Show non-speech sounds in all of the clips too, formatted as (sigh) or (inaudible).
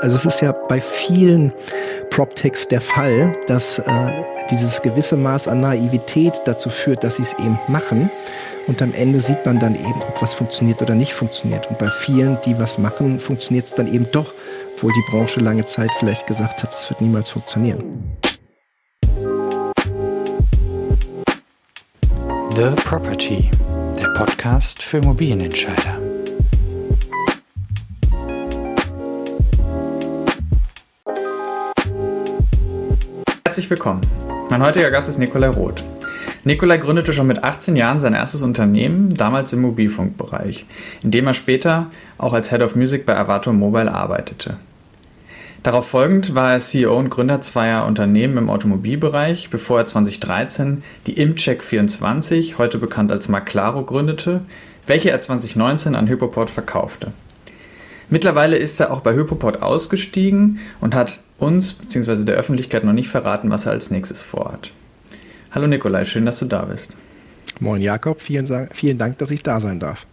Also es ist ja bei vielen PropTechs der Fall, dass äh, dieses gewisse Maß an Naivität dazu führt, dass sie es eben machen. Und am Ende sieht man dann eben, ob was funktioniert oder nicht funktioniert. Und bei vielen, die was machen, funktioniert es dann eben doch, obwohl die Branche lange Zeit vielleicht gesagt hat, es wird niemals funktionieren. The Property, der Podcast für Immobilienentscheider. Herzlich willkommen. Mein heutiger Gast ist Nikolai Roth. Nikolai gründete schon mit 18 Jahren sein erstes Unternehmen, damals im Mobilfunkbereich, in dem er später auch als Head of Music bei Avato Mobile arbeitete. Darauf folgend war er CEO und Gründer zweier Unternehmen im Automobilbereich, bevor er 2013 die Imcheck 24, heute bekannt als Maclaro, gründete, welche er 2019 an Hypoport verkaufte. Mittlerweile ist er auch bei Hypoport ausgestiegen und hat uns bzw. der Öffentlichkeit noch nicht verraten, was er als nächstes vorhat. Hallo Nikolai, schön, dass du da bist. Moin Jakob, vielen, vielen Dank, dass ich da sein darf.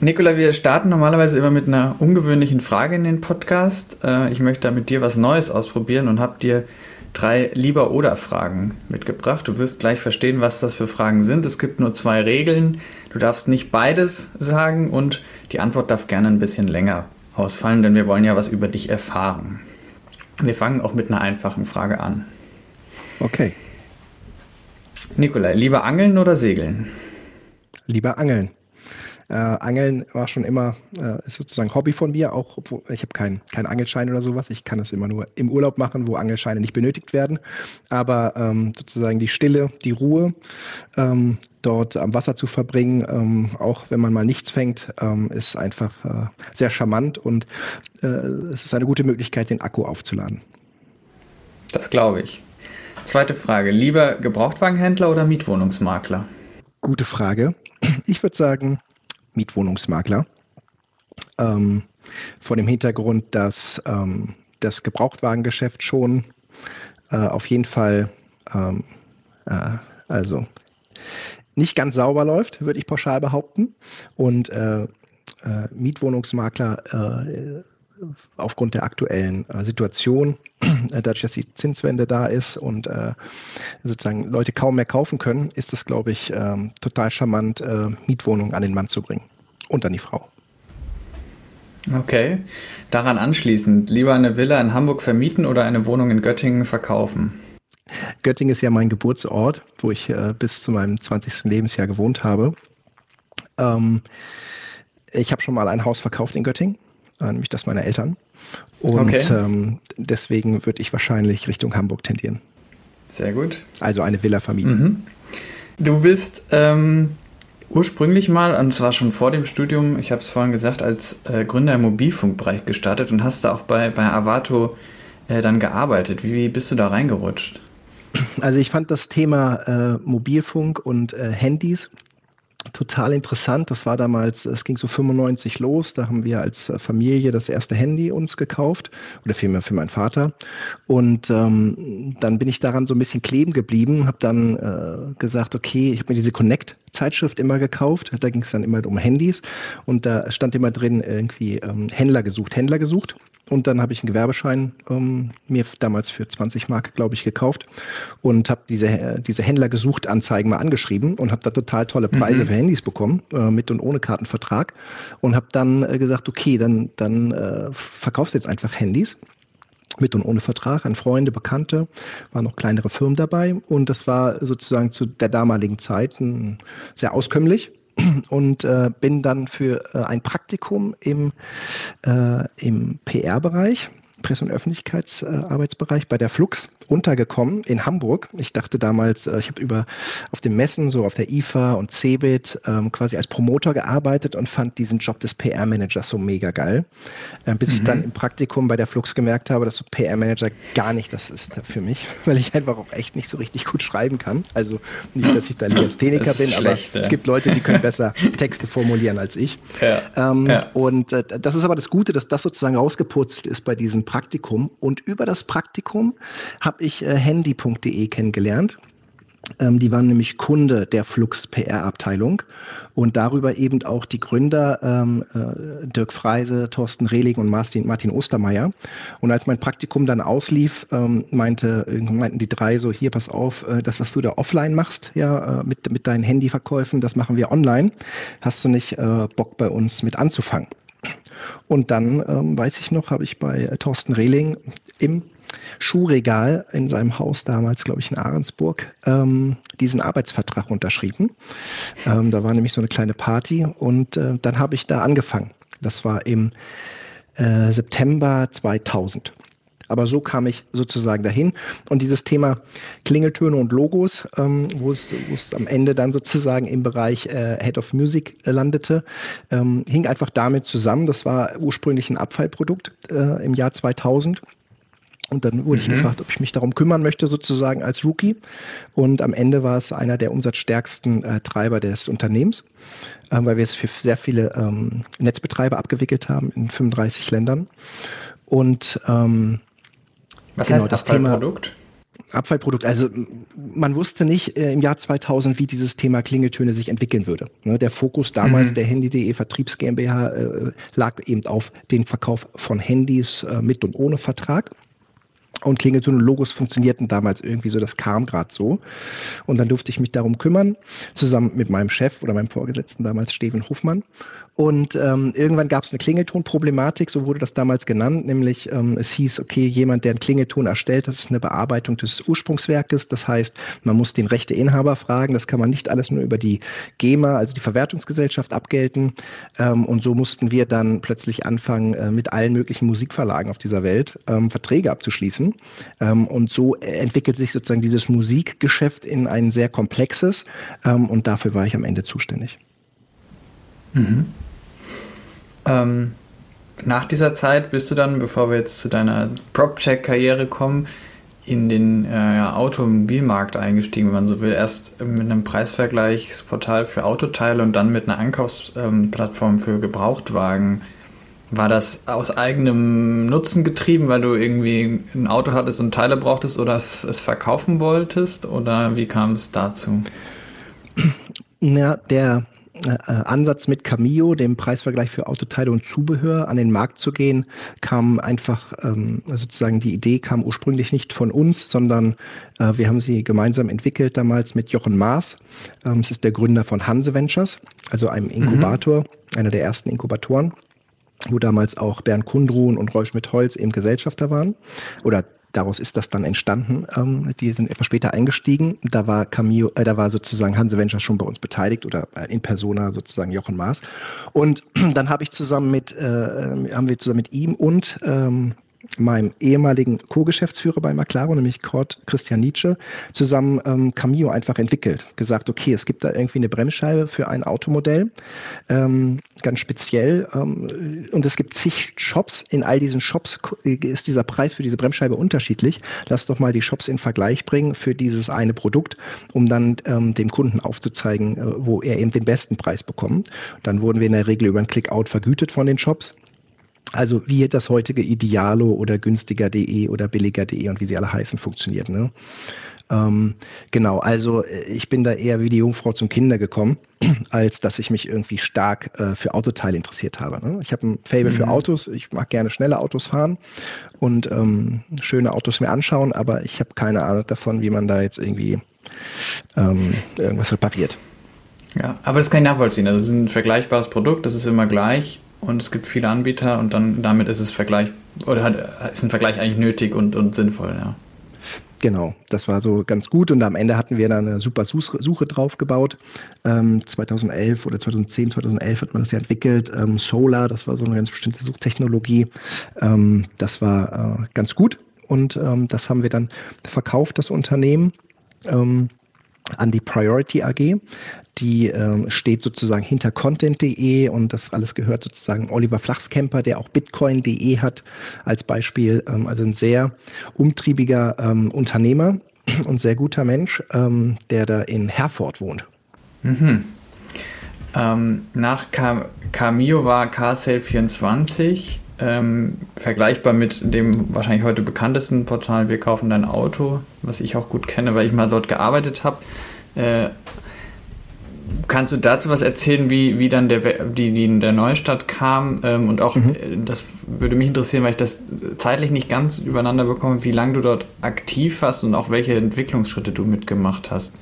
Nikolai, wir starten normalerweise immer mit einer ungewöhnlichen Frage in den Podcast. Äh, ich möchte mit dir was Neues ausprobieren und habe dir drei Lieber- oder Fragen mitgebracht. Du wirst gleich verstehen, was das für Fragen sind. Es gibt nur zwei Regeln. Du darfst nicht beides sagen und die Antwort darf gerne ein bisschen länger ausfallen, denn wir wollen ja was über dich erfahren. Wir fangen auch mit einer einfachen Frage an. Okay. Nikolai, lieber angeln oder segeln? Lieber angeln. Äh, Angeln war schon immer äh, ist sozusagen Hobby von mir, auch obwohl ich habe keinen kein Angelschein oder sowas. Ich kann das immer nur im Urlaub machen, wo Angelscheine nicht benötigt werden. Aber ähm, sozusagen die Stille, die Ruhe, ähm, dort am Wasser zu verbringen, ähm, auch wenn man mal nichts fängt, ähm, ist einfach äh, sehr charmant und äh, es ist eine gute Möglichkeit, den Akku aufzuladen. Das glaube ich. Zweite Frage: Lieber Gebrauchtwagenhändler oder Mietwohnungsmakler? Gute Frage. Ich würde sagen, Mietwohnungsmakler. Ähm, vor dem Hintergrund, dass ähm, das Gebrauchtwagengeschäft schon äh, auf jeden Fall ähm, äh, also nicht ganz sauber läuft, würde ich pauschal behaupten. Und äh, äh Mietwohnungsmakler äh, aufgrund der aktuellen äh, Situation, dadurch, dass die Zinswende da ist und sozusagen Leute kaum mehr kaufen können, ist es, glaube ich, ähm, total charmant, Mietwohnungen an den Mann zu bringen und an die Frau. Okay. Daran anschließend, lieber eine Villa in Hamburg vermieten oder eine Wohnung in Göttingen verkaufen? Göttingen ist ja mein Geburtsort, wo ich äh, bis zu meinem 20. Lebensjahr gewohnt habe. Ähm, ich habe schon mal ein Haus verkauft in Göttingen, äh, nämlich das meiner Eltern. Und okay. ähm, deswegen würde ich wahrscheinlich Richtung Hamburg tendieren. Sehr gut. Also eine Villa vermieten. Mhm. Du bist ähm, ursprünglich mal, und zwar schon vor dem Studium, ich habe es vorhin gesagt, als äh, Gründer im Mobilfunkbereich gestartet und hast da auch bei, bei Avato äh, dann gearbeitet. Wie, wie, bist du da reingerutscht? Also ich fand das Thema äh, Mobilfunk und äh, Handys total interessant. Das war damals, es ging so 95 los. Da haben wir als Familie das erste Handy uns gekauft oder vielmehr für meinen Vater. Und ähm, dann bin ich daran so ein bisschen kleben geblieben, habe dann äh, gesagt, okay, ich habe mir diese Connect-Zeitschrift immer gekauft. Da ging es dann immer um Handys und da stand immer drin irgendwie ähm, Händler gesucht, Händler gesucht. Und dann habe ich einen Gewerbeschein ähm, mir damals für 20 Mark, glaube ich, gekauft und habe diese, äh, diese Händler gesucht Anzeigen mal angeschrieben und habe da total tolle Preise mhm. für Handys bekommen, äh, mit und ohne Kartenvertrag. Und habe dann äh, gesagt, okay, dann, dann äh, verkaufst du jetzt einfach Handys mit und ohne Vertrag an Freunde, Bekannte, waren noch kleinere Firmen dabei. Und das war sozusagen zu der damaligen Zeit sehr auskömmlich. (clears throat) Und äh, bin dann für äh, ein Praktikum im, äh, im PR-Bereich Presse- und Öffentlichkeitsarbeitsbereich bei der Flux untergekommen in Hamburg. Ich dachte damals, äh, ich habe über auf den Messen, so auf der IFA und CeBIT ähm, quasi als Promoter gearbeitet und fand diesen Job des PR-Managers so mega geil. Äh, bis mhm. ich dann im Praktikum bei der Flux gemerkt habe, dass so PR-Manager gar nicht das ist für mich, (laughs) weil ich einfach auch echt nicht so richtig gut schreiben kann. Also nicht, dass ich da Legastheniker bin, aber schlecht, ja. es gibt Leute, die können besser (laughs) Texte formulieren als ich. Ja. Ähm, ja. Und äh, das ist aber das Gute, dass das sozusagen rausgepurzelt ist bei diesem Praktikum. Und über das Praktikum habe ich äh, handy.de kennengelernt. Ähm, die waren nämlich Kunde der Flux PR-Abteilung und darüber eben auch die Gründer ähm, äh, Dirk Freise, Thorsten Rehling und Martin, Martin Ostermeier. Und als mein Praktikum dann auslief, ähm, meinte, meinten die drei so, hier, pass auf, äh, das, was du da offline machst, ja, äh, mit, mit deinen Handyverkäufen, das machen wir online. Hast du nicht äh, Bock bei uns mit anzufangen? Und dann, ähm, weiß ich noch, habe ich bei äh, Thorsten Rehling im Schuhregal in seinem Haus damals, glaube ich, in Ahrensburg, ähm, diesen Arbeitsvertrag unterschrieben. Ähm, da war nämlich so eine kleine Party und äh, dann habe ich da angefangen. Das war im äh, September 2000. Aber so kam ich sozusagen dahin. Und dieses Thema Klingeltöne und Logos, ähm, wo, es, wo es am Ende dann sozusagen im Bereich äh, Head of Music landete, ähm, hing einfach damit zusammen. Das war ursprünglich ein Abfallprodukt äh, im Jahr 2000 und dann wurde mhm. ich gefragt, ob ich mich darum kümmern möchte, sozusagen als Rookie. Und am Ende war es einer der umsatzstärksten äh, Treiber des Unternehmens, äh, weil wir es für sehr viele ähm, Netzbetreiber abgewickelt haben in 35 Ländern. Und ähm, was genau, heißt das Abfallprodukt? Thema, Abfallprodukt. Also man wusste nicht äh, im Jahr 2000, wie dieses Thema Klingeltöne sich entwickeln würde. Ne, der Fokus damals mhm. der Handy.de Vertriebs GmbH äh, lag eben auf den Verkauf von Handys äh, mit und ohne Vertrag. Und Klingelton und Logos funktionierten damals irgendwie so, das kam gerade so. Und dann durfte ich mich darum kümmern, zusammen mit meinem Chef oder meinem Vorgesetzten damals, Steven Hofmann. Und ähm, irgendwann gab es eine Klingelton-Problematik, so wurde das damals genannt, nämlich ähm, es hieß, okay, jemand, der einen Klingelton erstellt, das ist eine Bearbeitung des Ursprungswerkes. Das heißt, man muss den Rechteinhaber fragen. Das kann man nicht alles nur über die GEMA, also die Verwertungsgesellschaft, abgelten. Ähm, und so mussten wir dann plötzlich anfangen, äh, mit allen möglichen Musikverlagen auf dieser Welt ähm, Verträge abzuschließen. Ähm, und so entwickelt sich sozusagen dieses Musikgeschäft in ein sehr komplexes. Ähm, und dafür war ich am Ende zuständig. Mhm. Ähm, nach dieser Zeit bist du dann, bevor wir jetzt zu deiner PropCheck-Karriere kommen, in den äh, Automobilmarkt eingestiegen, wenn man so will. Erst mit einem Preisvergleichsportal für Autoteile und dann mit einer Ankaufsplattform ähm, für Gebrauchtwagen. War das aus eigenem Nutzen getrieben, weil du irgendwie ein Auto hattest und Teile brauchtest oder es verkaufen wolltest? Oder wie kam es dazu? Ja, der äh, Ansatz mit Cameo, dem Preisvergleich für Autoteile und Zubehör, an den Markt zu gehen, kam einfach ähm, sozusagen die Idee kam ursprünglich nicht von uns, sondern äh, wir haben sie gemeinsam entwickelt damals mit Jochen Maas. Ähm, es ist der Gründer von Hanse Ventures, also einem mhm. Inkubator, mhm. einer der ersten Inkubatoren wo damals auch Bernd Kundruhn und Rolf Schmidt-Holz eben Gesellschafter waren oder daraus ist das dann entstanden. Ähm, die sind etwas später eingestiegen. Da war Camillo, äh, da war sozusagen Hanse Venture schon bei uns beteiligt oder äh, in Persona sozusagen Jochen Maas. Und (clears throat) dann habe ich zusammen mit, äh, haben wir zusammen mit ihm und ähm, meinem ehemaligen Co-Geschäftsführer bei McLaren, nämlich Kurt Christian Nietzsche, zusammen ähm, Cameo einfach entwickelt. Gesagt, okay, es gibt da irgendwie eine Bremsscheibe für ein Automodell, ähm, ganz speziell. Ähm, und es gibt zig Shops. In all diesen Shops ist dieser Preis für diese Bremsscheibe unterschiedlich. Lass doch mal die Shops in Vergleich bringen für dieses eine Produkt, um dann ähm, dem Kunden aufzuzeigen, äh, wo er eben den besten Preis bekommt. Dann wurden wir in der Regel über ein Click-Out vergütet von den Shops. Also wie das heutige Idealo oder günstiger.de oder billiger.de und wie sie alle heißen funktioniert. Ne? Ähm, genau, also äh, ich bin da eher wie die Jungfrau zum Kinder gekommen, (clears throat) als dass ich mich irgendwie stark äh, für Autoteile interessiert habe. Ne? Ich habe ein Fable mhm. für Autos, ich mag gerne schnelle Autos fahren und ähm, schöne Autos mir anschauen, aber ich habe keine Ahnung davon, wie man da jetzt irgendwie ähm, irgendwas repariert. Ja, aber das kann ich nachvollziehen. Also es ist ein vergleichbares Produkt, das ist immer gleich und es gibt viele Anbieter und dann damit ist es Vergleich oder ist ein Vergleich eigentlich nötig und, und sinnvoll, ja. Genau, das war so ganz gut und am Ende hatten wir dann eine super Suche drauf gebaut. Ähm, 2011 oder 2010, 2011 hat man das ja entwickelt. Ähm, Solar, das war so eine ganz bestimmte Suchtechnologie. Ähm, das war äh, ganz gut und ähm, das haben wir dann verkauft, das Unternehmen. An die Priority AG. Die ähm, steht sozusagen hinter content.de und das alles gehört sozusagen Oliver Flachskemper, der auch bitcoin.de hat als Beispiel. Ähm, also ein sehr umtriebiger ähm, Unternehmer (clears throat) und sehr guter Mensch, ähm, der da in Herford wohnt. Mhm. Ähm, nach Cam Cameo war CarSale 24 ähm, vergleichbar mit dem wahrscheinlich heute bekanntesten Portal Wir kaufen dein Auto, was ich auch gut kenne, weil ich mal dort gearbeitet habe. Äh, kannst du dazu was erzählen, wie, wie dann der, die, die der Neustadt kam? Ähm, und auch, mhm. Äh, das würde mich interessieren, weil ich das zeitlich nicht ganz übereinander bekomme, wie lange du dort aktiv warst und auch welche Entwicklungsschritte du mitgemacht hast.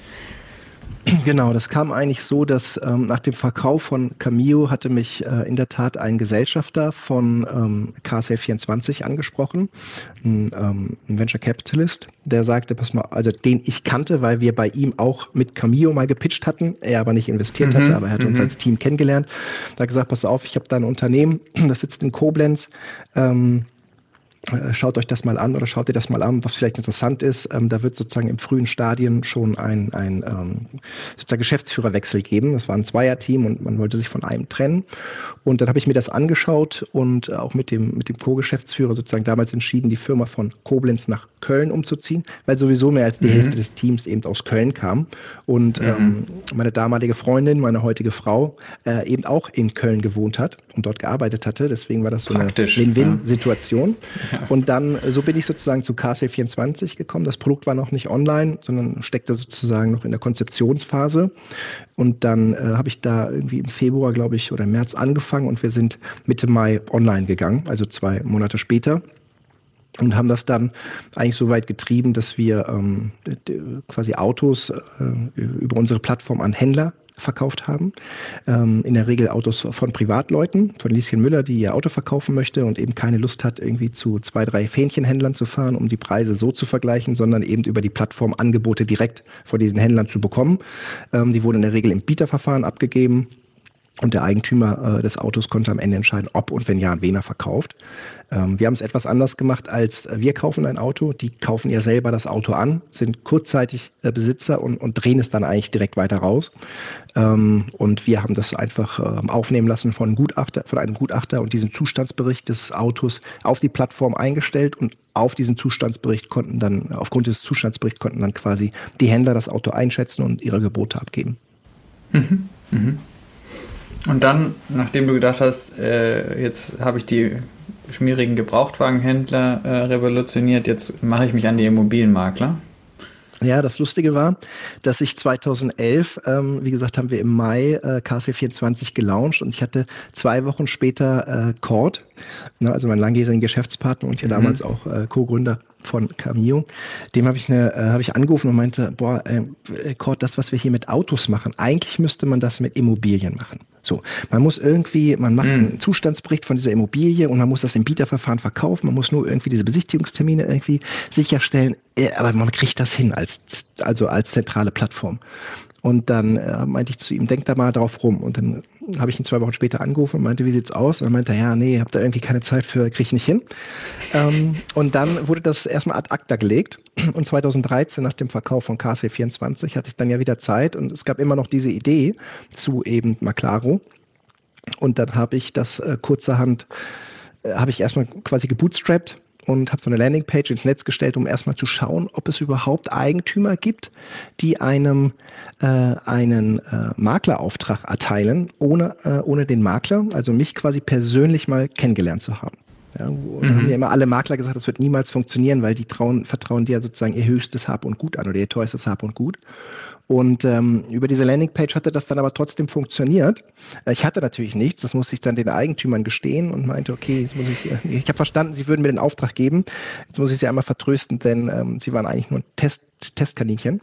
(clears throat) Genau, das kam eigentlich so, dass ähm, nach dem Verkauf von Cameo hatte mich äh, in der Tat ein Gesellschafter von ähm, KSL24 angesprochen, ein, ähm, ein, Venture Capitalist, der sagte, pass mal, also den ich kannte, weil wir bei ihm auch mit Cameo mal gepitcht hatten, er aber nicht investiert mhm, hatte, aber er hat uns mhm. als Team kennengelernt. Da hat gesagt, pass auf, ich habe da ein Unternehmen, (clears throat) das sitzt in Koblenz, ähm, äh, schaut euch das mal an oder schaut ihr das mal an, was vielleicht interessant ist. Ähm, da wird sozusagen im frühen Stadien schon ein, ein ähm, sozusagen Geschäftsführerwechsel geben. Das war ein Zweierteam und man wollte sich von einem trennen. Und dann habe ich mir das angeschaut und auch mit dem, mit dem Co-Geschäftsführer sozusagen damals entschieden, die Firma von Koblenz nach Köln umzuziehen, weil sowieso mehr als die mhm. Hälfte des Teams eben aus Köln kam. Und mhm. ähm, meine damalige Freundin, meine heutige Frau, äh, eben auch in Köln gewohnt hat und dort gearbeitet hatte. Deswegen war das so Praktisch, eine Win-Win-Situation. Ja. Und dann, äh, so bin ich sozusagen zu KC24 gekommen. Das Produkt war noch nicht online, sondern steckte sozusagen noch in der Konzeptionsphase. Und dann äh, habe ich da irgendwie im Februar, glaube ich, oder März angefangen und wir sind Mitte Mai online gegangen, also zwei Monate später und haben das dann eigentlich so weit getrieben, dass wir ähm, quasi Autos äh, über unsere Plattform an Händler verkauft haben. Ähm, in der Regel Autos von Privatleuten, von Lieschen Müller, die ihr Auto verkaufen möchte und eben keine Lust hat, irgendwie zu zwei, drei Fähnchenhändlern zu fahren, um die Preise so zu vergleichen, sondern eben über die Plattform Angebote direkt von diesen Händlern zu bekommen. Ähm, die wurden in der Regel im Bieterverfahren abgegeben. Und der Eigentümer äh, des Autos konnte am Ende entscheiden, ob und wenn ja, an wen er verkauft. Ähm, wir haben es etwas anders gemacht als äh, wir kaufen ein Auto. Die kaufen ja selber das Auto an, sind kurzzeitig äh, Besitzer und, und drehen es dann eigentlich direkt weiter raus. Ähm, und wir haben das einfach äh, aufnehmen lassen von, Gutachter, von einem Gutachter und diesem Zustandsbericht des Autos auf die Plattform eingestellt und auf diesen Zustandsbericht konnten dann, aufgrund des Zustandsberichts konnten dann quasi die Händler das Auto einschätzen und ihre Gebote abgeben. Mhm. Mhm. Und dann, nachdem du gedacht hast, äh, jetzt habe ich die schmierigen Gebrauchtwagenhändler äh, revolutioniert, jetzt mache ich mich an die Immobilienmakler. Ja, das Lustige war, dass ich 2011, ähm, wie gesagt, haben wir im Mai äh, KSW24 gelauncht und ich hatte zwei Wochen später äh, Cord, ne, also meinen langjährigen Geschäftspartner und ja mhm. damals auch äh, Co-Gründer von Cameo. Dem habe ich eine, äh, habe ich angerufen und meinte, boah, äh, Cord, das, was wir hier mit Autos machen, eigentlich müsste man das mit Immobilien machen. So, man muss irgendwie, man macht mhm. einen Zustandsbericht von dieser Immobilie und man muss das im Bieterverfahren verkaufen. Man muss nur irgendwie diese Besichtigungstermine irgendwie sicherstellen. Äh, aber man kriegt das hin als, also als zentrale Plattform. Und dann äh, meinte ich zu ihm, denk da mal drauf rum. Und dann habe ich ihn zwei Wochen später angerufen und meinte, wie sieht's aus? Und er meinte, ja, nee, hab da irgendwie keine Zeit für, krieg ich nicht hin. (laughs) Ähm, und dann wurde das erstmal ad acta gelegt. Und 2013, nach dem Verkauf von KSW24, hatte ich dann ja wieder Zeit und es gab immer noch diese Idee zu eben Maclaro. Und dann habe ich das äh, kurzerhand, äh, habe ich erstmal quasi gebootstrapped und habe so eine Landingpage ins Netz gestellt, um erstmal zu schauen, ob es überhaupt Eigentümer gibt, die einem äh, einen äh, Maklerauftrag erteilen, ohne, äh, ohne den Makler, also mich quasi persönlich mal kennengelernt zu haben. Ja, mhm. Haben ja immer alle Makler gesagt, das wird niemals funktionieren, weil die trauen, vertrauen dir sozusagen ihr höchstes Hab und Gut an oder ihr teuerstes Hab und Gut. Und ähm, über diese Landingpage hatte das dann aber trotzdem funktioniert. Äh, ich hatte natürlich nichts, das musste ich dann den Eigentümern gestehen und meinte, okay, jetzt muss ich, äh, ich habe verstanden, sie würden mir den Auftrag geben. Jetzt muss ich sie einmal vertrösten, denn ähm, sie waren eigentlich nur ein Test, Testkaninchen.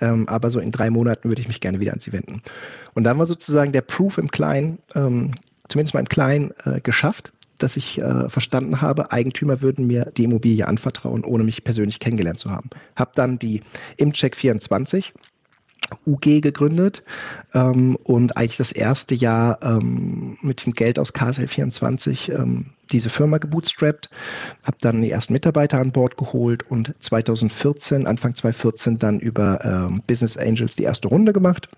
Ähm, aber so in drei Monaten würde ich mich gerne wieder an sie wenden. Und dann war sozusagen der Proof im Kleinen, ähm, zumindest mal im Kleinen, äh, geschafft dass ich äh, verstanden habe, Eigentümer würden mir die Immobilie anvertrauen, ohne mich persönlich kennengelernt zu haben. Hab dann die Imcheck 24 UG gegründet ähm, und eigentlich das erste Jahr ähm, mit dem Geld aus KSL24 ähm, diese Firma gebootstrapped, habe dann die ersten Mitarbeiter an Bord geholt und 2014, Anfang 2014 dann über ähm, Business Angels die erste Runde gemacht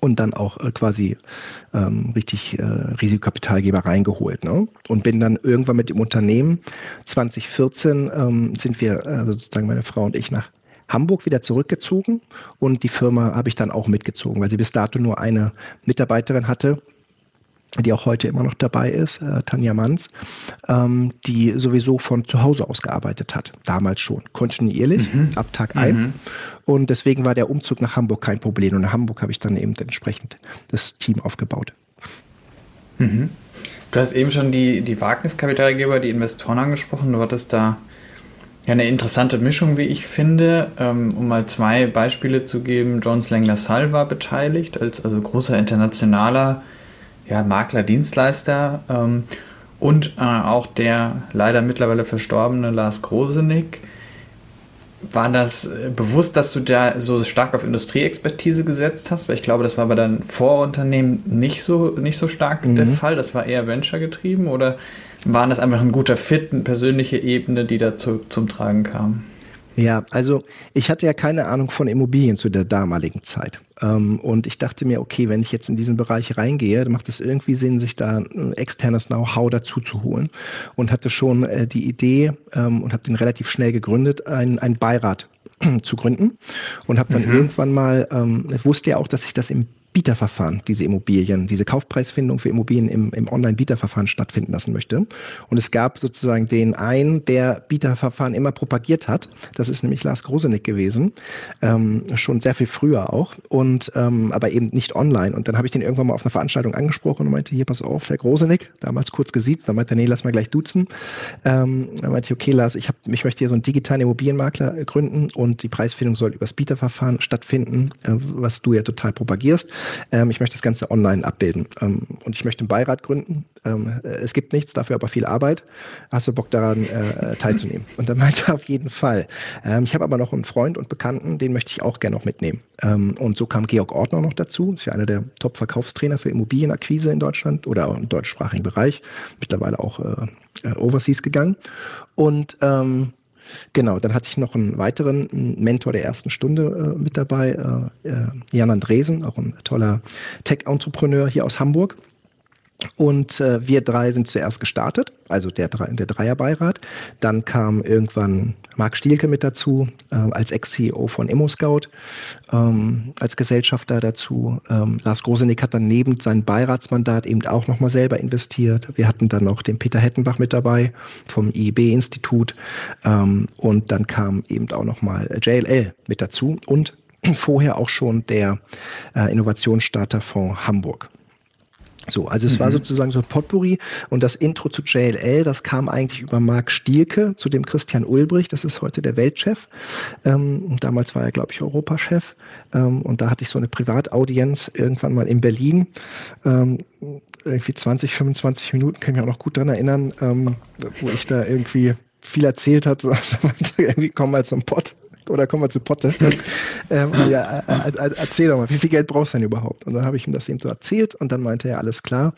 und dann auch äh, quasi ähm, richtig äh, Risikokapitalgeber reingeholt. Ne? Und bin dann irgendwann mit dem Unternehmen 2014 ähm, sind wir, äh, sozusagen meine Frau und ich, nach Hamburg wieder zurückgezogen und die Firma habe ich dann auch mitgezogen, weil sie bis dato nur eine Mitarbeiterin hatte die auch heute immer noch dabei ist, äh, Tanja Manns, ähm, die sowieso von zu Hause aus gearbeitet hat, damals schon, kontinuierlich, mhm. ab Tag mhm. 1. Und deswegen war der Umzug nach Hamburg kein Problem. Und in Hamburg habe ich dann eben entsprechend das Team aufgebaut. Mhm. Du hast eben schon die, die Wagniskapitalgeber, die Investoren angesprochen. Du hattest da ja eine interessante Mischung, wie ich finde. Ähm, um mal zwei Beispiele zu geben. John Slangler Sall war beteiligt als also großer internationaler ja, Makler, Dienstleister ähm, und äh, auch der leider mittlerweile verstorbene Lars Grosenick. War das äh, bewusst, dass du da so stark auf Industrieexpertise gesetzt hast? Weil ich glaube, das war bei deinen Vorunternehmen nicht so, nicht so stark mhm. der Fall. Das war eher Venture getrieben oder waren das einfach ein guter Fit, eine persönliche Ebene, die dazu zum Tragen kam? Ja, also ich hatte ja keine Ahnung von Immobilien zu der damaligen Zeit. Ähm, und ich dachte mir, okay, wenn ich jetzt in diesen Bereich reingehe, dann macht es irgendwie Sinn, sich da ein externes Know-how dazu zu holen. Und hatte schon äh, die Idee ähm, und habe den relativ schnell gegründet, einen, einen Beirat (clears throat) zu gründen und habe dann mhm. irgendwann mal, ähm, ich wusste ja auch, dass ich das im Bieterverfahren diese Immobilien, diese Kaufpreisfindung für Immobilien im, im Online-Bieterverfahren stattfinden lassen möchte. Und es gab sozusagen den einen, der Bieterverfahren immer propagiert hat. Das ist nämlich Lars Grosenick gewesen, ähm, schon sehr viel früher auch, und ähm, aber eben nicht online. Und dann habe ich den irgendwann mal auf einer Veranstaltung angesprochen und meinte, hier, pass auf, Herr Grosenick, damals kurz gesiezt, dann meinte er, nee, lass mal gleich duzen. Ähm, dann meinte ich, okay, Lars, ich, hab, ich möchte hier so einen digitalen Immobilienmakler gründen und die Preisfindung soll übers Bieterverfahren stattfinden, äh, was du ja total propagierst. Ähm, ich möchte das Ganze online abbilden ähm, und ich möchte einen Beirat gründen. Ähm, es gibt nichts, dafür aber viel Arbeit. Hast du Bock daran äh, teilzunehmen? Und dann meinte er auf jeden Fall. Ähm, ich habe aber noch einen Freund und Bekannten, den möchte ich auch gerne noch mitnehmen. Ähm, und so kam Georg Ordner noch dazu. Ist ja einer der Top-Verkaufstrainer für Immobilienakquise in Deutschland oder im deutschsprachigen Bereich. Mittlerweile auch äh, äh overseas gegangen. Und ähm, Genau, dann hatte ich noch einen weiteren Mentor der ersten Stunde äh, mit dabei, äh, äh Jan Andresen, auch ein toller Tech-Entrepreneur hier aus Hamburg. Und äh, wir drei sind zuerst gestartet, also der, der Dreierbeirat. Dann kam irgendwann Marc Stielke mit dazu, äh, als Ex-CEO von ImmoScout, ähm, als Gesellschafter dazu. Ähm, Lars Grosenick hat dann neben seinem Beiratsmandat eben auch nochmal selber investiert. Wir hatten dann noch den Peter Hettenbach mit dabei vom IEB-Institut. Ähm, und dann kam eben auch nochmal JLL mit dazu und (clears throat) vorher auch schon der äh, Innovationsstarterfonds Hamburg. So, also es mhm. war sozusagen so ein Potpourri und das Intro zu JLL, das kam eigentlich über Marc Stielke zu dem Christian Ulbrich, das ist heute der Weltchef. Ähm, damals war er, glaube ich, Europachef ähm, und da hatte ich so eine Privataudienz irgendwann mal in Berlin. Ähm, irgendwie 20, 25 Minuten, kann ich mich auch noch gut dran erinnern, ähm, wo ich da irgendwie viel erzählt hat, (laughs) so, irgendwie komm mal zum Pott oder kommen wir zu Potte. (laughs) ähm, ja, äh, äh, äh, erzähl doch mal, wie viel Geld brauchst du denn überhaupt? Und dann habe ich ihm das eben so erzählt und dann meinte er, alles klar,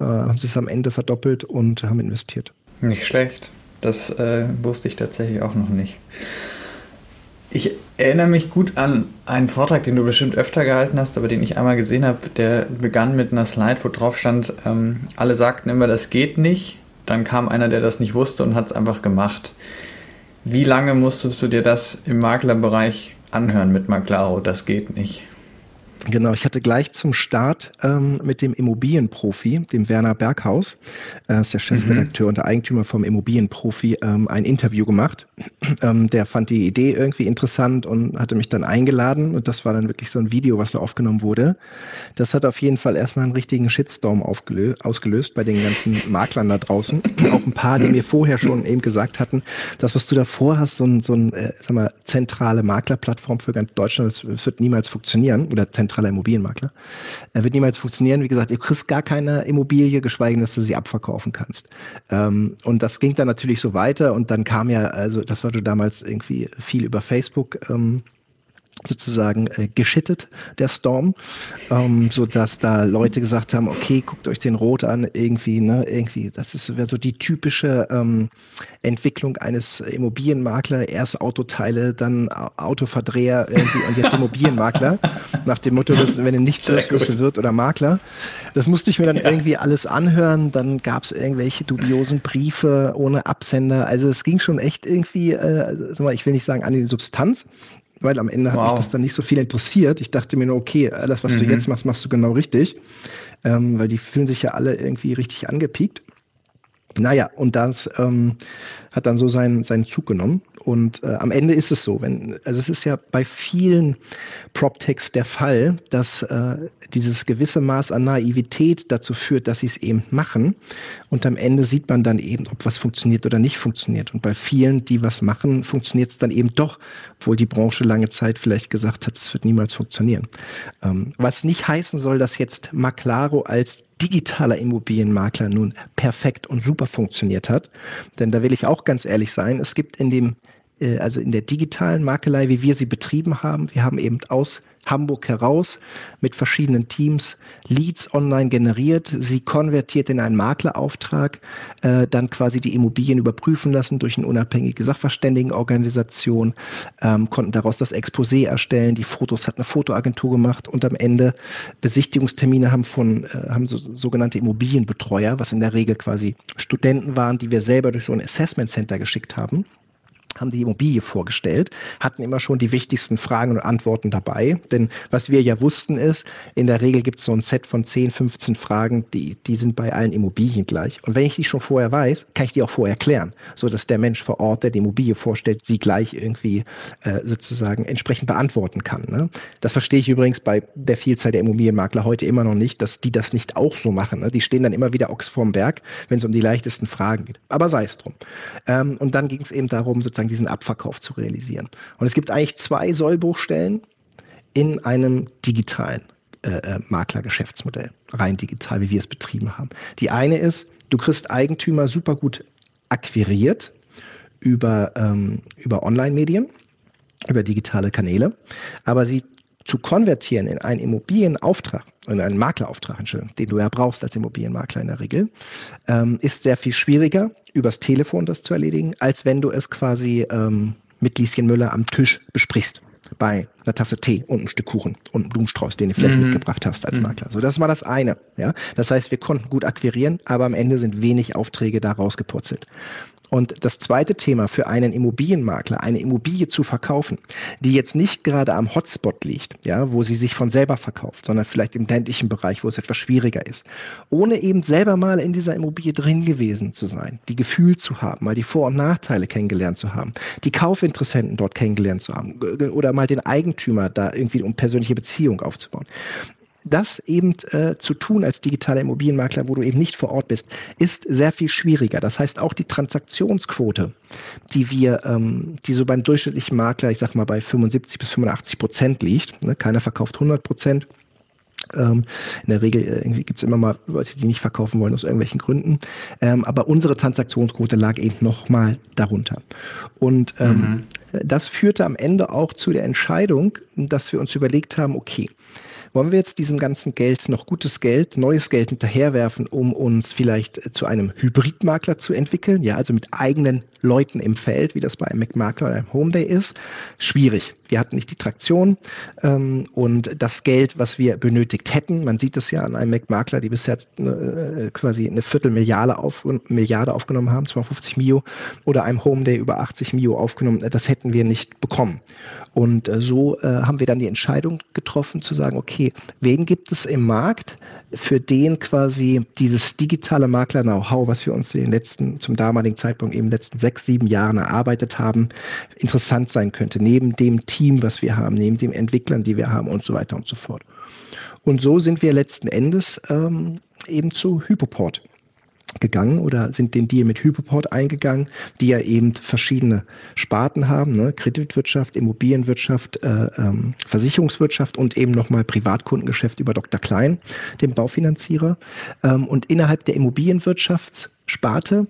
äh, haben sie es am Ende verdoppelt und haben investiert. Nicht schlecht. Das äh, wusste ich tatsächlich auch noch nicht. Ich erinnere mich gut an einen Vortrag, den du bestimmt öfter gehalten hast, aber den ich einmal gesehen habe. Der begann mit einer Slide, wo drauf stand, ähm, alle sagten immer, das geht nicht. Dann kam einer, der das nicht wusste und hat es einfach gemacht. Wie lange musstest du dir das im Maklerbereich anhören mit Maklaro? Das geht nicht. Genau, ich hatte gleich zum Start ähm, mit dem Immobilienprofi, dem Werner Berghaus, äh, ist der Chefredakteur mhm. und der Eigentümer vom Immobilienprofi, ähm, ein Interview gemacht. (clears throat) Ähm, der fand die Idee irgendwie interessant und hatte mich dann eingeladen und das war dann wirklich so ein Video, was da aufgenommen wurde. Das hat auf jeden Fall erstmal einen richtigen Shitstorm ausgelöst bei den ganzen Maklern da draußen. (clears throat) Auch ein paar, die mir vorher schon (clears throat) eben gesagt hatten, das, was du da vorhast, so ein, so ein äh, sag mal, zentrale Maklerplattform für ganz Deutschland, das, das wird niemals funktionieren oder zentral zentraler Immobilienmakler. Er wird niemals funktionieren. Wie gesagt, ihr kriegst gar keine Immobilie, geschweige denn, dass du sie abverkaufen kannst. Ähm, und das ging dann natürlich so weiter und dann kam ja, also das war damals irgendwie viel über Facebook. Ähm, sozusagen äh, geschittet, der Storm, ähm, so dass da Leute gesagt haben, okay, guckt euch den Rot an, irgendwie, ne, irgendwie, das ist so die typische ähm, Entwicklung eines Immobilienmakler, erst Autoteile, dann Autoverdreher irgendwie und jetzt Immobilienmakler, (laughs) nach dem Motto, dass, wenn du nichts wirst, wirst du Wirt oder Makler. Das musste ich mir dann ja. irgendwie alles anhören, dann gab es irgendwelche dubiosen Briefe ohne Absender, also es ging schon echt irgendwie, äh, ich will nicht sagen an die Substanz, weil am Ende wow. hat mich das dann nicht so viel interessiert. Ich dachte mir nur, okay, alles, was mhm. du jetzt machst, machst du genau richtig. ähm, weil die fühlen sich ja alle irgendwie richtig angepiekt. Naja, und das ähm, hat dann so seinen, seinen Zug genommen. Und äh, am Ende ist es so, wenn, also es ist ja bei vielen PropTechs der Fall, dass äh, dieses gewisse Maß an Naivität dazu führt, dass sie es eben machen. Und am Ende sieht man dann eben, ob was funktioniert oder nicht funktioniert. Und bei vielen, die was machen, funktioniert es dann eben doch, obwohl die Branche lange Zeit vielleicht gesagt hat, es wird niemals funktionieren. Ähm, was nicht heißen soll, dass jetzt Maclaro als digitaler Immobilienmakler nun perfekt und super funktioniert hat. Denn da will ich auch ganz ehrlich sein, es gibt in dem äh, also in der digitalen Makelei, wie wir sie betrieben haben. Wir haben eben aus Hamburg heraus mit verschiedenen Teams Leads online generiert, sie konvertiert in einen Maklerauftrag, äh, dann quasi die Immobilien überprüfen lassen durch eine unabhängige Sachverständigenorganisation, ähm, konnten daraus das Exposé erstellen, die Fotos hat eine Fotoagentur gemacht und am Ende Besichtigungstermine haben von äh, haben so, sogenannte Immobilienbetreuer, was in der Regel quasi Studenten waren, die wir selber durch so ein Assessment Center geschickt haben haben die Immobilie vorgestellt, hatten immer schon die wichtigsten Fragen und Antworten dabei. Denn was wir ja wussten ist, in der Regel gibt es so ein Set von 10, 15 Fragen, die, die sind bei allen Immobilien gleich. Und wenn ich die schon vorher weiß, kann ich die auch vorher klären, sodass der Mensch vor Ort, der die Immobilie vorstellt, sie gleich irgendwie äh, sozusagen entsprechend beantworten kann. Ne? Das verstehe ich übrigens bei der Vielzahl der Immobilienmakler heute immer noch nicht, dass die das nicht auch so machen. Ne? Die stehen dann immer wieder Ochs vorm Berg, wenn es um die leichtesten Fragen geht. Aber sei es drum. Ähm, und dann ging es eben darum, sozusagen diesen Abverkauf zu realisieren. Und es gibt eigentlich zwei Sollbruchstellen in einem digitalen äh, äh, Maklergeschäftsmodell, rein digital, wie wir es betrieben haben. Die eine ist, du kriegst Eigentümer super gut akquiriert über, ähm, über Online-Medien, über digitale Kanäle, aber sie zu konvertieren in einen Immobilienauftrag, in einen Maklerauftrag, Entschuldigung, den du ja brauchst als Immobilienmakler in der Regel, ähm, ist sehr viel schwieriger, übers Telefon das zu erledigen, als wenn du es quasi ähm, mit Lieschen Müller am Tisch besprichst. Bei einer Tasse Tee und ein Stück Kuchen und einem Blumenstrauß, den du vielleicht mhm. mitgebracht hast als mhm. Makler. So, das war das eine. Ja, das heißt, wir konnten gut akquirieren, aber am Ende sind wenig Aufträge da rausgepurzelt. Und das zweite Thema für einen Immobilienmakler, eine Immobilie zu verkaufen, die jetzt nicht gerade am Hotspot liegt, ja, wo sie sich von selber verkauft, sondern vielleicht im ländlichen Bereich, wo es etwas schwieriger ist, ohne eben selber mal in dieser Immobilie drin gewesen zu sein, die Gefühl zu haben, mal die Vor- und Nachteile kennengelernt zu haben, die Kaufinteressenten dort kennengelernt zu haben oder mal den Eigentümer da irgendwie um persönliche Beziehung aufzubauen das eben äh, zu tun als digitaler Immobilienmakler, wo du eben nicht vor Ort bist, ist sehr viel schwieriger. Das heißt, auch die Transaktionsquote, die wir, ähm, die so beim durchschnittlichen Makler, ich sag mal bei 75 bis 85 Prozent liegt, ne, keiner verkauft 100 Prozent, ähm, in der Regel äh, gibt es immer mal Leute, die nicht verkaufen wollen aus irgendwelchen Gründen. Ähm, aber unsere Transaktionsquote lag eben nochmal darunter. Und ähm, mhm. Das führte am Ende auch zu der Entscheidung, dass wir uns überlegt haben, okay, wollen wir jetzt diesem ganzen Geld noch gutes Geld, neues Geld hinterherwerfen, um uns vielleicht zu einem Hybridmakler zu entwickeln? Ja, also mit eigenen Leuten im Feld, wie das bei einem McMakler oder einem Homeday ist? Schwierig. Wir hatten nicht die Traktion ähm, und das Geld, was wir benötigt hätten, man sieht es ja an einem McMakler, die bisher äh, quasi eine Viertelmilliarde auf, Milliarde aufgenommen haben, 250 Mio, oder einem Homeday über 80 Mio aufgenommen, das hätten wir nicht bekommen. Und äh, so äh, haben wir dann die Entscheidung getroffen zu sagen, okay, wen gibt es im Markt, für den quasi dieses digitale Makler-Know-how, was wir uns in den letzten, zum damaligen Zeitpunkt eben letzten sechs, sieben Jahren erarbeitet haben, interessant sein könnte, neben dem Team, was wir haben, neben den Entwicklern, die wir haben und so weiter und so fort. Und so sind wir letzten Endes ähm, eben zu Hypoport gegangen oder sind den Deal mit Hypoport eingegangen, die ja eben verschiedene Sparten haben, ne? Kreditwirtschaft, Immobilienwirtschaft, äh, ähm, Versicherungswirtschaft und eben nochmal Privatkundengeschäft über Dr. Klein, dem Baufinanzierer. Ähm, und innerhalb der Immobilienwirtschaft Sparte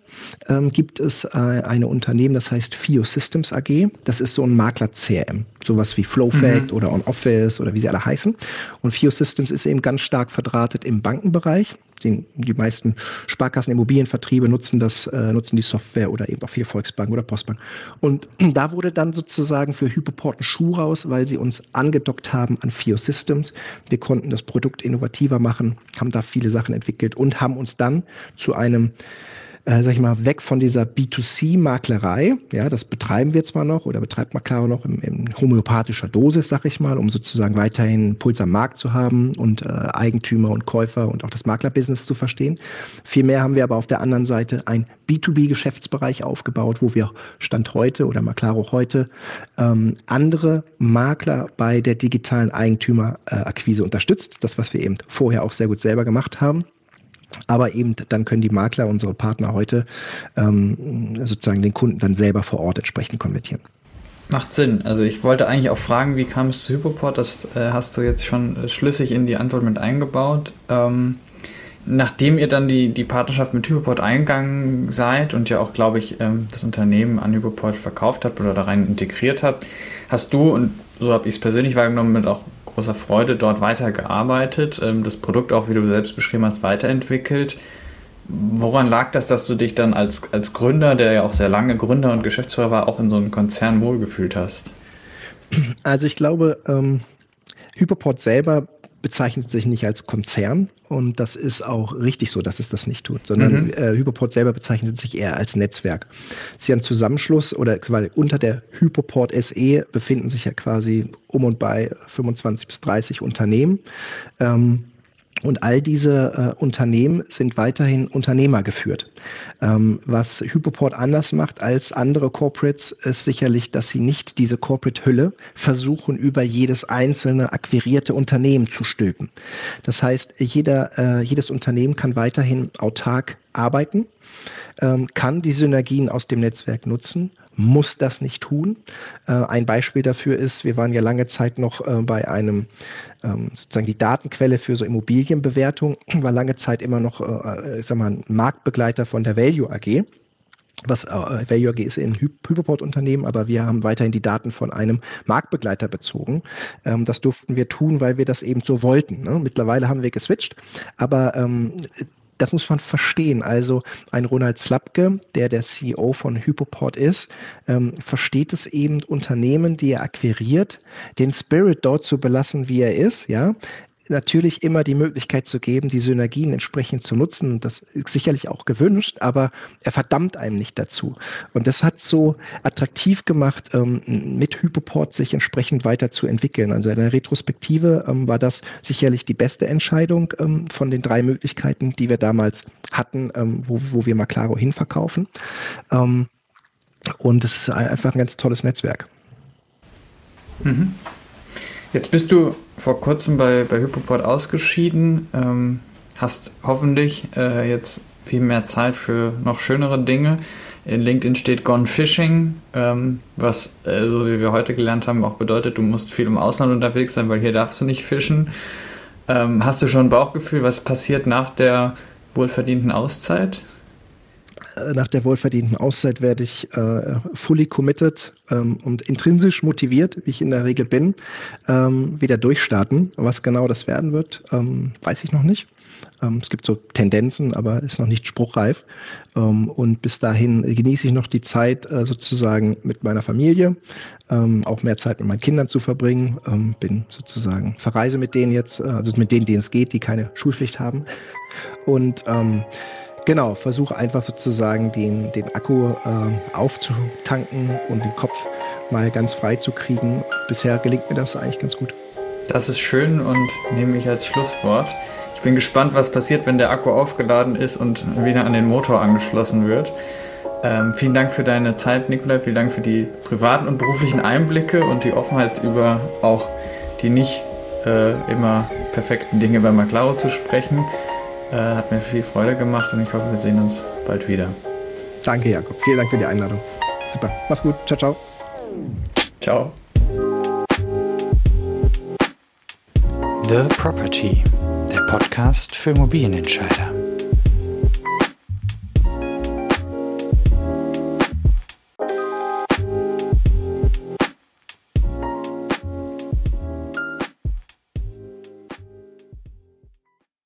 ähm, gibt es äh, eine Unternehmen, das heißt FIO Systems AG. Das ist so ein Makler-CRM, sowas wie FlowFact mhm. oder OnOffice oder wie sie alle heißen. Und FIO Systems ist eben ganz stark verdrahtet im Bankenbereich. Die, die meisten Sparkassen, Immobilienvertriebe nutzen das, äh, nutzen die Software oder eben auch viele Volksbanken oder Postbank. Und (clears throat) da wurde dann sozusagen für Hypoport ein Schuh raus, weil sie uns angedockt haben an FIO Systems. Wir konnten das Produkt innovativer machen, haben da viele Sachen entwickelt und haben uns dann zu einem äh, sag ich mal, weg von dieser B2C-Maklerei. Ja, das betreiben wir zwar noch oder betreibt Maclaro noch in, in homöopathischer Dosis, sag ich mal, um sozusagen weiterhin Puls am Markt zu haben und äh, Eigentümer und Käufer und auch das Maklerbusiness zu verstehen. Vielmehr haben wir aber auf der anderen Seite ein B2B-Geschäftsbereich aufgebaut, wo wir Stand heute oder Maclaro heute ähm, andere Makler bei der digitalen Eigentümerakquise unterstützt. Das, was wir eben vorher auch sehr gut selber gemacht haben. Aber eben dann können die Makler, unsere Partner heute, ähm, sozusagen den Kunden dann selber vor Ort entsprechend konvertieren. Macht Sinn. Also ich wollte eigentlich auch fragen, wie kam es zu Hypoport? Das äh, hast du jetzt schon schlüssig in die Antwort mit eingebaut. Ähm, nachdem ihr dann die, die Partnerschaft mit Hypoport eingegangen seid und ja auch, glaube ich, ähm, das Unternehmen an Hypoport verkauft habt oder da rein integriert habt, hast du, und so habe ich es persönlich wahrgenommen, mit auch großer Freude dort weitergearbeitet, ähm, das Produkt auch, wie du selbst beschrieben hast, weiterentwickelt. Woran lag das, dass du dich dann als, als Gründer, der ja auch sehr lange Gründer und Geschäftsführer war, auch in so einem Konzern wohlgefühlt hast? Also ich glaube, ähm, Hyperport selber bezeichnet sich nicht als Konzern und das ist auch richtig so, dass es das nicht tut, sondern mhm. äh, Hyperport selber bezeichnet sich eher als Netzwerk. Es ist ja ein Zusammenschluss oder quasi unter der Hyperport SE befinden sich ja quasi um und bei 25 bis 30 Unternehmen. Ähm, und all diese äh, Unternehmen sind weiterhin Unternehmer geführt. Ähm, was Hypoport anders macht als andere Corporates, ist sicherlich, dass sie nicht diese Corporate-Hülle versuchen, über jedes einzelne akquirierte Unternehmen zu stülpen. Das heißt, jeder, äh, jedes Unternehmen kann weiterhin autark arbeiten, ähm, kann die Synergien aus dem Netzwerk nutzen muss das nicht tun. Äh, ein Beispiel dafür ist, wir waren ja lange Zeit noch äh, bei einem, ähm, sozusagen die Datenquelle für so Immobilienbewertung, (clears throat) war lange Zeit immer noch, äh, ich sag mal, ein Marktbegleiter von der Value AG was äh, Value AG ist ein Hyperport-Unternehmen, aber wir haben weiterhin die Daten von einem Marktbegleiter bezogen. Ähm, das durften wir tun, weil wir das eben so wollten. Ne? Mittlerweile haben wir geswitcht, aber ähm, das muss man verstehen. Also ein Ronald Slapke, der der CEO von Hypoport ist, ähm, versteht es eben, Unternehmen, die er akquiriert, den Spirit dort zu belassen, wie er ist, ja, natürlich immer die Möglichkeit zu geben, die Synergien entsprechend zu nutzen. Das ist sicherlich auch gewünscht, aber er verdammt einem nicht dazu. Und das hat so attraktiv gemacht, ähm, mit Hypoport sich entsprechend weiterzuentwickeln. Also in der Retrospektive ähm, war das sicherlich die beste Entscheidung ähm, von den drei Möglichkeiten, die wir damals hatten, wo, wo wir Maclaro hinverkaufen. und es ist einfach ein ganz tolles Netzwerk. Mhm. Jetzt bist du vor kurzem bei, bei Hypoport ausgeschieden, ähm, hast hoffentlich äh, jetzt viel mehr Zeit für noch schönere Dinge. In LinkedIn steht Gone Fishing, ähm, was, äh, so wie wir heute gelernt haben, auch bedeutet, du musst viel im Ausland unterwegs sein, weil hier darfst du nicht fischen. Ähm, hast du schon ein Bauchgefühl, was passiert nach der wohlverdienten Auszeit? Äh, nach der wohlverdienten Auszeit werde ich äh, fully committed ähm, und intrinsisch motiviert, wie ich in der Regel bin, ähm, wieder durchstarten. Was genau das werden wird, ähm, weiß ich noch nicht. Ähm, es gibt so Tendenzen, aber ist noch nicht spruchreif. Ähm, und bis dahin genieße ich noch die Zeit äh, sozusagen mit meiner Familie, ähm, auch mehr Zeit mit meinen Kindern zu verbringen. bin sozusagen verreise mit denen jetzt, äh, also mit denen, denen es geht, die keine Schulpflicht haben. Und Genau, versuche einfach sozusagen den, den Akku äh, aufzutanken und den Kopf mal ganz frei zu kriegen. Bisher gelingt mir das eigentlich ganz gut. Das ist schön und nehme ich als Schlusswort. Ich bin gespannt, was passiert, wenn der Akku aufgeladen ist und wieder an den Motor angeschlossen wird. Ähm, vielen Dank für deine Zeit, Nikolai. Vielen Dank für die privaten und beruflichen Einblicke und die Offenheit über auch die nicht äh, immer perfekten Dinge bei Maclaro zu sprechen. Äh, hat mir viel Freude gemacht und ich hoffe, wir sehen uns bald wieder. Danke, Jakob. Vielen Dank für die Einladung. Super. Mach's gut. Ciao, ciao. Ciao. The Property, der Podcast für Immobilienentscheider.